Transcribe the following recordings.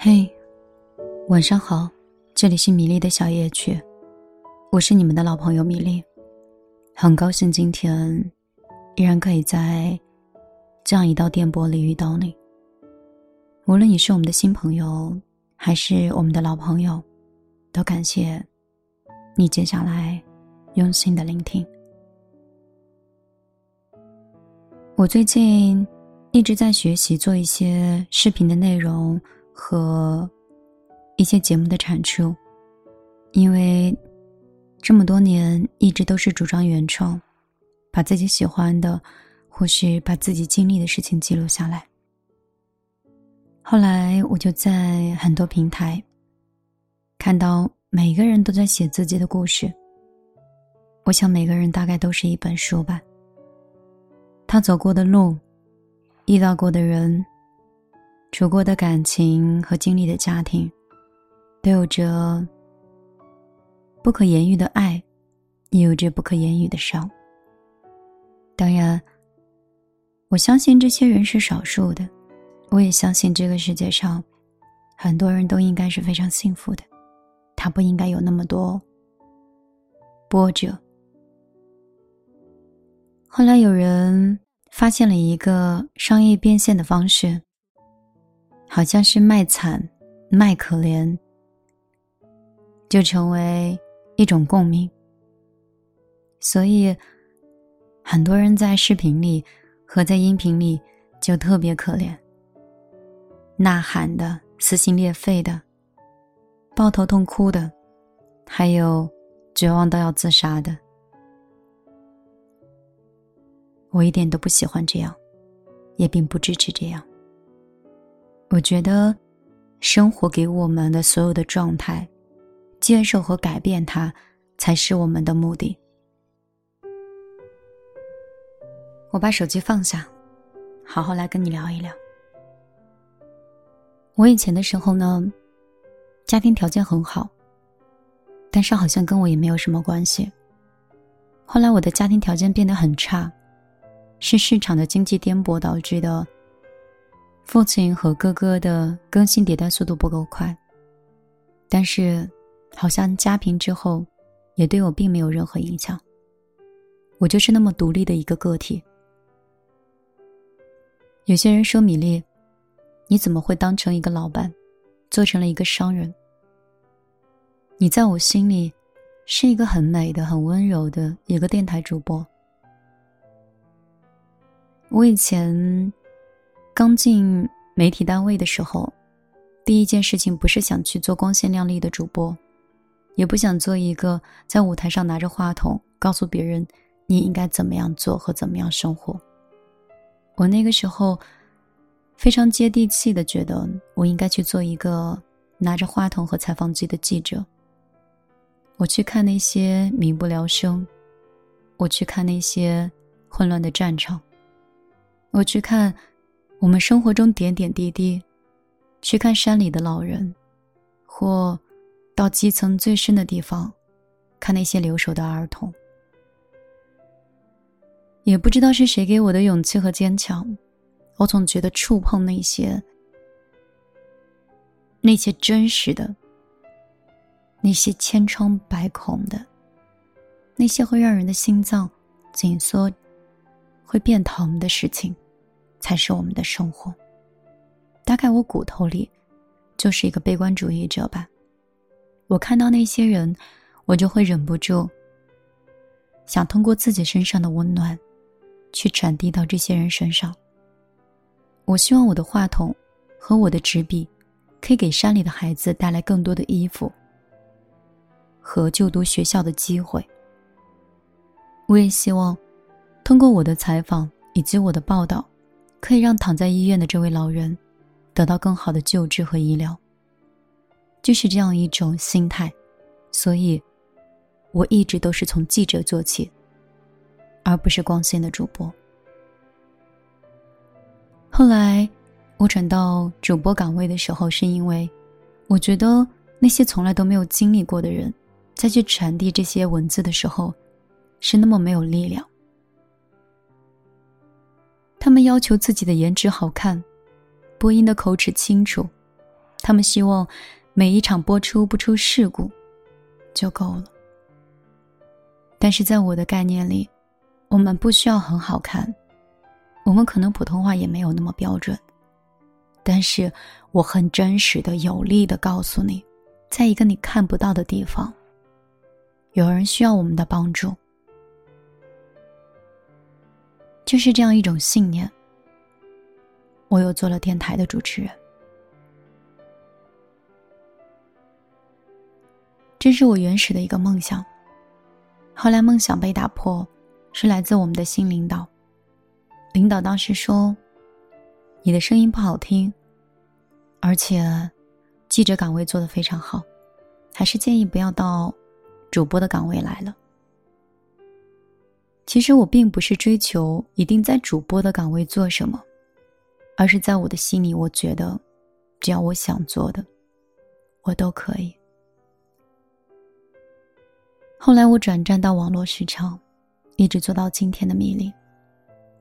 嘿，晚上好，这里是米粒的小夜曲，我是你们的老朋友米粒，很高兴今天依然可以在这样一道电波里遇到你。无论你是我们的新朋友，还是我们的老朋友，都感谢你接下来用心的聆听。我最近一直在学习做一些视频的内容和一些节目的产出，因为这么多年一直都是主张原创，把自己喜欢的或是把自己经历的事情记录下来。后来我就在很多平台看到每个人都在写自己的故事，我想每个人大概都是一本书吧。他走过的路，遇到过的人，处过的感情和经历的家庭，都有着不可言喻的爱，也有着不可言喻的伤。当然，我相信这些人是少数的，我也相信这个世界上很多人都应该是非常幸福的，他不应该有那么多波折。后来有人发现了一个商业变现的方式，好像是卖惨、卖可怜，就成为一种共鸣。所以，很多人在视频里和在音频里就特别可怜，呐喊的、撕心裂肺的、抱头痛哭的，还有绝望到要自杀的。我一点都不喜欢这样，也并不支持这样。我觉得，生活给我们的所有的状态，接受和改变它，才是我们的目的。我把手机放下，好好来跟你聊一聊。我以前的时候呢，家庭条件很好，但是好像跟我也没有什么关系。后来我的家庭条件变得很差。是市场的经济颠簸导致的。父亲和哥哥的更新迭代速度不够快，但是，好像家贫之后，也对我并没有任何影响。我就是那么独立的一个个体。有些人说米粒，你怎么会当成一个老板，做成了一个商人？你在我心里，是一个很美的、很温柔的一个电台主播。我以前刚进媒体单位的时候，第一件事情不是想去做光鲜亮丽的主播，也不想做一个在舞台上拿着话筒告诉别人你应该怎么样做和怎么样生活。我那个时候非常接地气的觉得，我应该去做一个拿着话筒和采访机的记者。我去看那些民不聊生，我去看那些混乱的战场。我去看我们生活中点点滴滴，去看山里的老人，或到基层最深的地方，看那些留守的儿童。也不知道是谁给我的勇气和坚强，我总觉得触碰那些那些真实的、那些千疮百孔的、那些会让人的心脏紧缩。会变疼的事情，才是我们的生活。大概我骨头里就是一个悲观主义者吧。我看到那些人，我就会忍不住想通过自己身上的温暖，去传递到这些人身上。我希望我的话筒和我的纸笔，可以给山里的孩子带来更多的衣服和就读学校的机会。我也希望。通过我的采访以及我的报道，可以让躺在医院的这位老人得到更好的救治和医疗。就是这样一种心态，所以，我一直都是从记者做起，而不是光鲜的主播。后来，我转到主播岗位的时候，是因为我觉得那些从来都没有经历过的人，再去传递这些文字的时候，是那么没有力量。他们要求自己的颜值好看，播音的口齿清楚，他们希望每一场播出不出事故就够了。但是在我的概念里，我们不需要很好看，我们可能普通话也没有那么标准，但是我很真实的、有力的告诉你，在一个你看不到的地方，有人需要我们的帮助。就是这样一种信念，我又做了电台的主持人。这是我原始的一个梦想。后来梦想被打破，是来自我们的新领导。领导当时说：“你的声音不好听，而且记者岗位做得非常好，还是建议不要到主播的岗位来了。”其实我并不是追求一定在主播的岗位做什么，而是在我的心里，我觉得，只要我想做的，我都可以。后来我转战到网络市场，一直做到今天的米粒，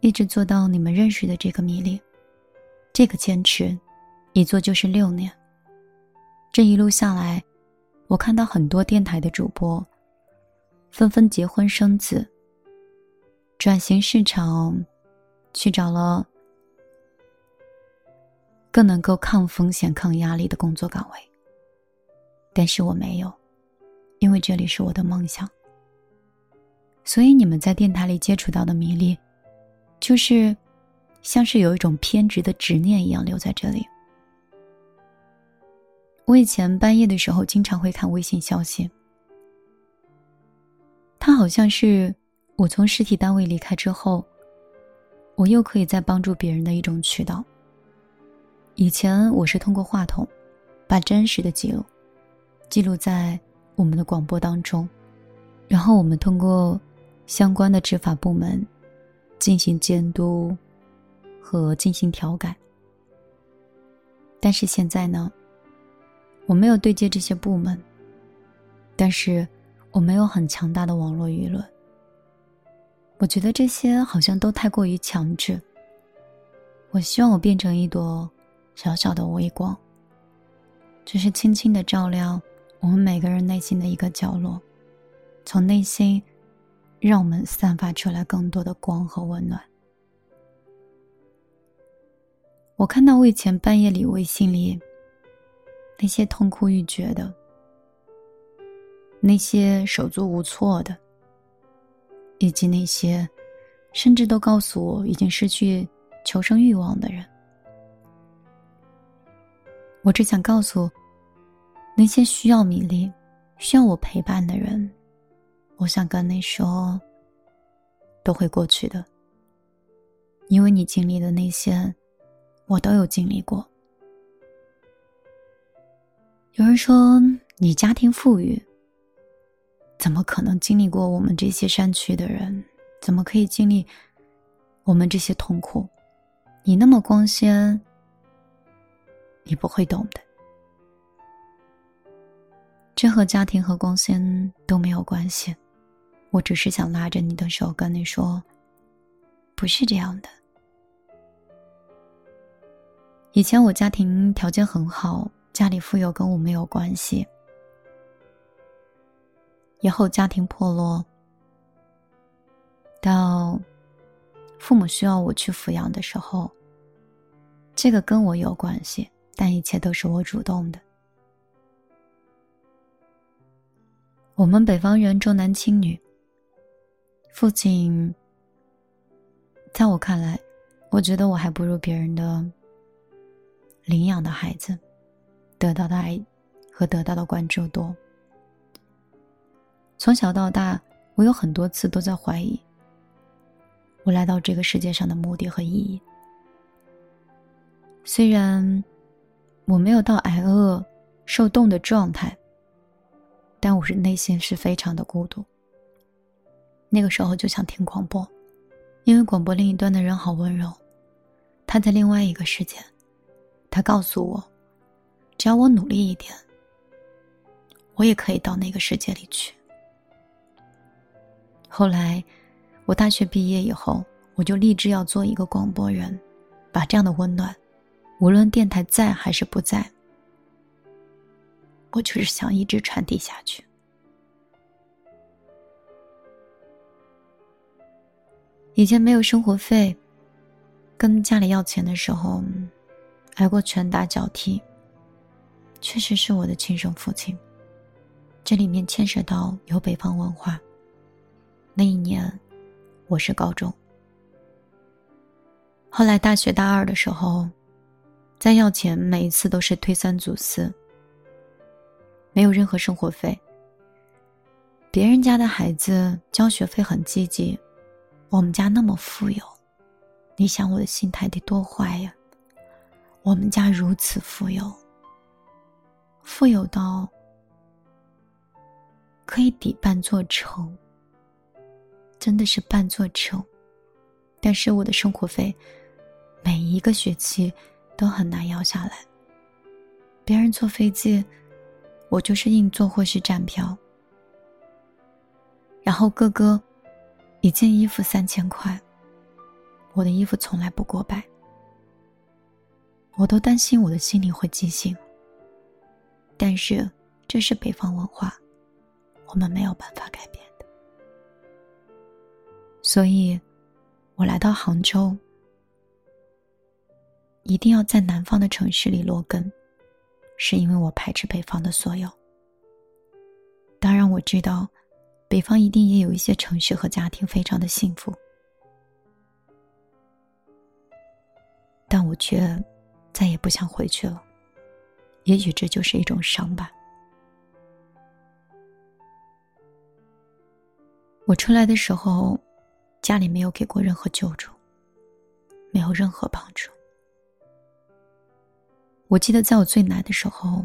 一直做到你们认识的这个米粒，这个坚持，一做就是六年。这一路下来，我看到很多电台的主播，纷纷结婚生子。转型市场，去找了更能够抗风险、抗压力的工作岗位。但是我没有，因为这里是我的梦想。所以你们在电台里接触到的迷离，就是像是有一种偏执的执念一样留在这里。我以前半夜的时候经常会看微信消息，他好像是。我从实体单位离开之后，我又可以再帮助别人的一种渠道。以前我是通过话筒，把真实的记录记录在我们的广播当中，然后我们通过相关的执法部门进行监督和进行调改。但是现在呢，我没有对接这些部门，但是我没有很强大的网络舆论。我觉得这些好像都太过于强制。我希望我变成一朵小小的微光，只是轻轻的照亮我们每个人内心的一个角落，从内心让我们散发出来更多的光和温暖。我看到我以前半夜里微信里那些痛哭欲绝的，那些手足无措的。以及那些，甚至都告诉我已经失去求生欲望的人，我只想告诉那些需要米粒、需要我陪伴的人，我想跟你说，都会过去的。因为你经历的那些，我都有经历过。有人说你家庭富裕。怎么可能经历过我们这些山区的人，怎么可以经历我们这些痛苦？你那么光鲜，你不会懂的。这和家庭和光鲜都没有关系。我只是想拉着你的手，跟你说，不是这样的。以前我家庭条件很好，家里富有跟我没有关系。以后家庭破落，到父母需要我去抚养的时候，这个跟我有关系，但一切都是我主动的。我们北方人重男轻女，父亲在我看来，我觉得我还不如别人的领养的孩子，得到的爱和得到的关注多。从小到大，我有很多次都在怀疑，我来到这个世界上的目的和意义。虽然我没有到挨饿、受冻的状态，但我是内心是非常的孤独。那个时候就想听广播，因为广播另一端的人好温柔，他在另外一个世界，他告诉我，只要我努力一点，我也可以到那个世界里去。后来，我大学毕业以后，我就立志要做一个广播人，把这样的温暖，无论电台在还是不在，我就是想一直传递下去。以前没有生活费，跟家里要钱的时候，挨过拳打脚踢。确实是我的亲生父亲。这里面牵涉到有北方文化。那一年，我是高中。后来大学大二的时候，再要钱，每一次都是推三阻四，没有任何生活费。别人家的孩子交学费很积极。我们家那么富有，你想我的心态得多坏呀？我们家如此富有，富有到可以抵半座城，真的是半座城。但是我的生活费每一个学期都很难要下来。别人坐飞机，我就是硬座或是站票。然后哥哥。一件衣服三千块，我的衣服从来不过百，我都担心我的心里会畸形。但是这是北方文化，我们没有办法改变。所以，我来到杭州，一定要在南方的城市里落根，是因为我排斥北方的所有。当然，我知道。北方一定也有一些城市和家庭非常的幸福，但我却再也不想回去了。也许这就是一种伤吧。我出来的时候，家里没有给过任何救助，没有任何帮助。我记得在我最难的时候。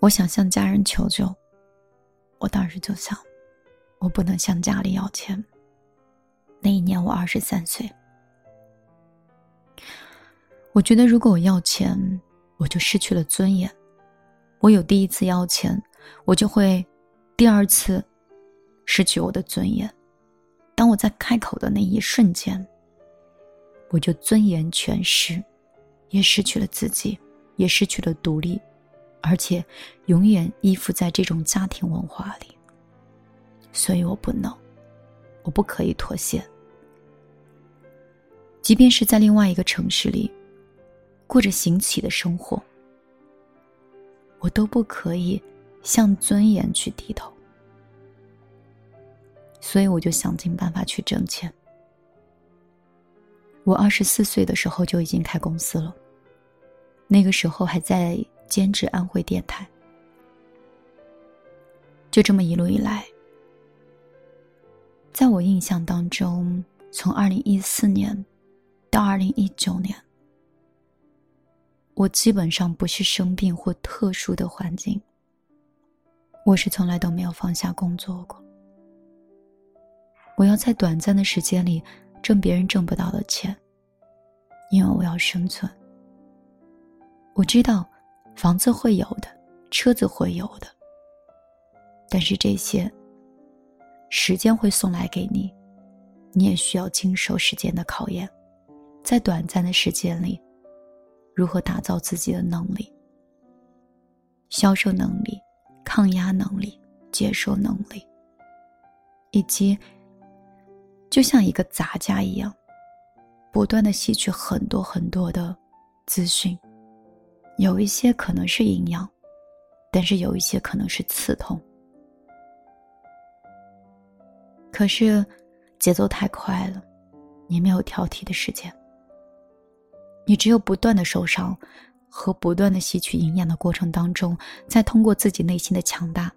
我想向家人求救，我当时就想，我不能向家里要钱。那一年我二十三岁，我觉得如果我要钱，我就失去了尊严。我有第一次要钱，我就会第二次失去我的尊严。当我在开口的那一瞬间，我就尊严全失，也失去了自己，也失去了独立。而且，永远依附在这种家庭文化里。所以我不能，我不可以妥协。即便是在另外一个城市里，过着行乞的生活，我都不可以向尊严去低头。所以我就想尽办法去挣钱。我二十四岁的时候就已经开公司了，那个时候还在。兼职安徽电台，就这么一路以来，在我印象当中，从二零一四年到二零一九年，我基本上不是生病或特殊的环境，我是从来都没有放下工作过。我要在短暂的时间里挣别人挣不到的钱，因为我要生存。我知道。房子会有的，车子会有的，但是这些时间会送来给你，你也需要经受时间的考验，在短暂的时间里，如何打造自己的能力、销售能力、抗压能力、接受能力，以及就像一个杂家一样，不断的吸取很多很多的资讯。有一些可能是营养，但是有一些可能是刺痛。可是节奏太快了，你没有挑剔的时间。你只有不断的受伤和不断的吸取营养的过程当中，再通过自己内心的强大，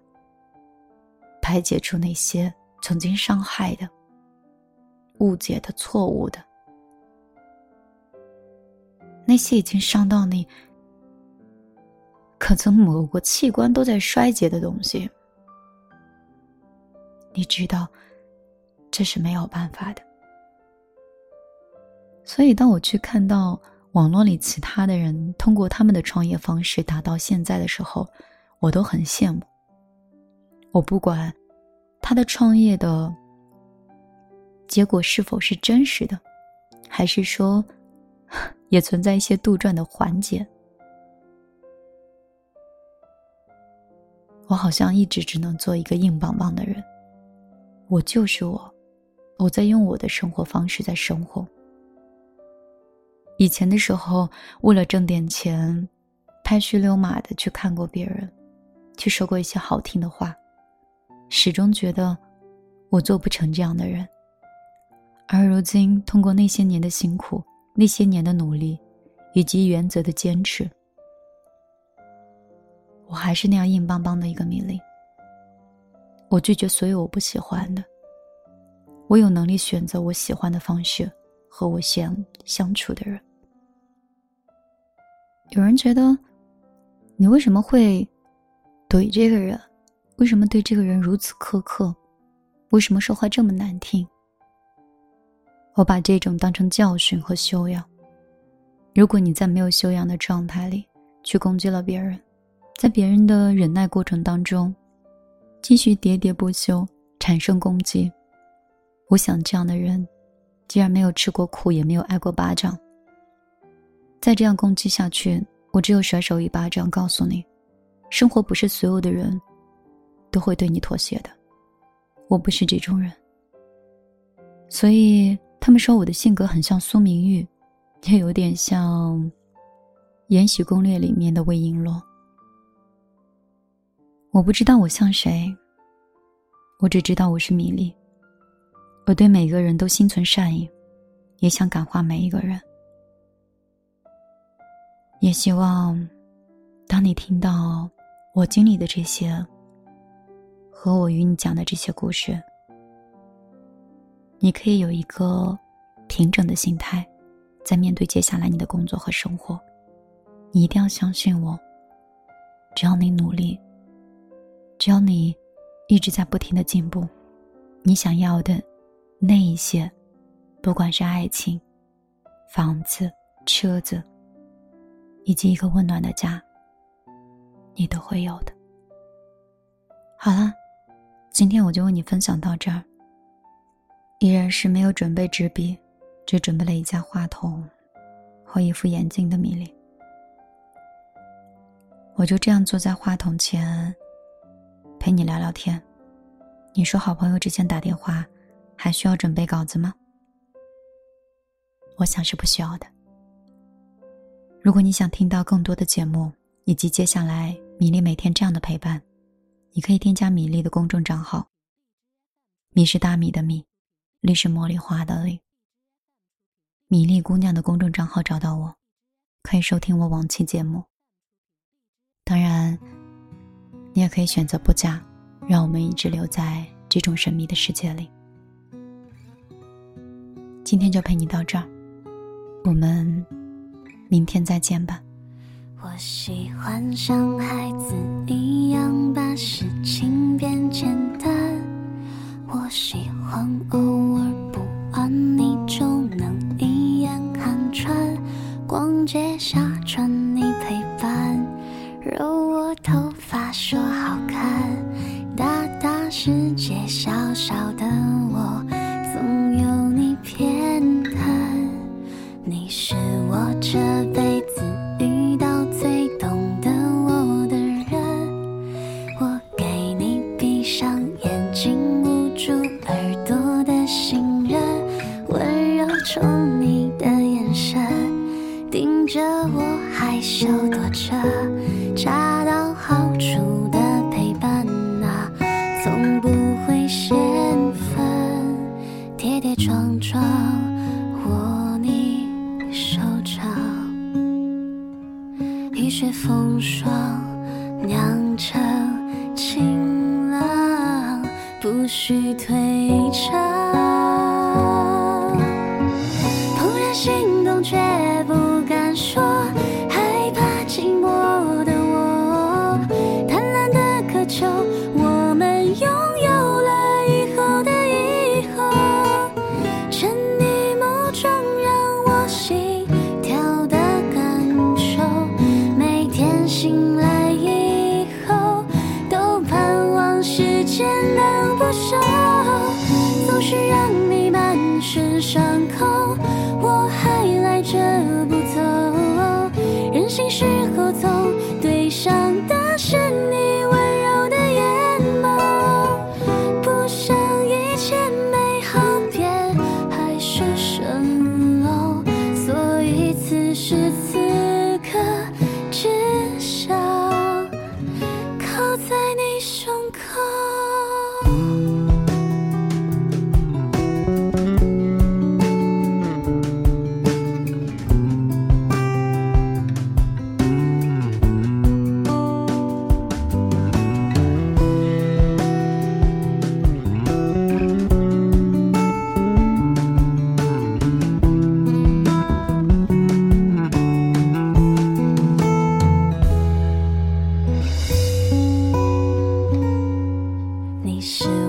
排解出那些曾经伤害的、误解的、错误的，那些已经伤到你。可曾某个器官都在衰竭的东西，你知道，这是没有办法的。所以，当我去看到网络里其他的人通过他们的创业方式达到现在的时候，我都很羡慕。我不管他的创业的结果是否是真实的，还是说 也存在一些杜撰的环节。我好像一直只能做一个硬邦邦的人。我就是我，我在用我的生活方式在生活。以前的时候，为了挣点钱，拍虚溜马的去看过别人，去说过一些好听的话，始终觉得我做不成这样的人。而如今，通过那些年的辛苦，那些年的努力，以及原则的坚持，我还是那样硬邦邦的一个米粒。我拒绝所有我不喜欢的。我有能力选择我喜欢的方式和我想相处的人。有人觉得，你为什么会怼这个人？为什么对这个人如此苛刻？为什么说话这么难听？我把这种当成教训和修养。如果你在没有修养的状态里去攻击了别人，在别人的忍耐过程当中，继续喋喋不休，产生攻击，我想这样的人，既然没有吃过苦，也没有挨过巴掌。再这样攻击下去，我只有甩手一巴掌，告诉你，生活不是所有的人都会对你妥协的。我不是这种人，所以他们说我的性格很像苏明玉，也有点像《延禧攻略》里面的魏璎珞。我不知道我像谁，我只知道我是米粒。我对每个人都心存善意，也想感化每一个人。也希望，当你听到我经历的这些，和我与你讲的这些故事，你可以有一个平整的心态，在面对接下来你的工作和生活。你一定要相信我，只要你努力。只要你一直在不停的进步，你想要的那一些，不管是爱情、房子、车子，以及一个温暖的家，你都会有的。好了，今天我就为你分享到这儿。依然是没有准备纸笔，只准备了一架话筒和一副眼镜的米粒。我就这样坐在话筒前。陪你聊聊天，你说好朋友之间打电话，还需要准备稿子吗？我想是不需要的。如果你想听到更多的节目，以及接下来米粒每天这样的陪伴，你可以添加米粒的公众账号。米是大米的米，粒是茉莉花的粒。米粒姑娘的公众账号找到我，可以收听我往期节目。当然。你也可以选择不加，让我们一直留在这种神秘的世界里。今天就陪你到这儿，我们明天再见吧。我喜欢像孩子一样把事情变简单，我喜欢偶是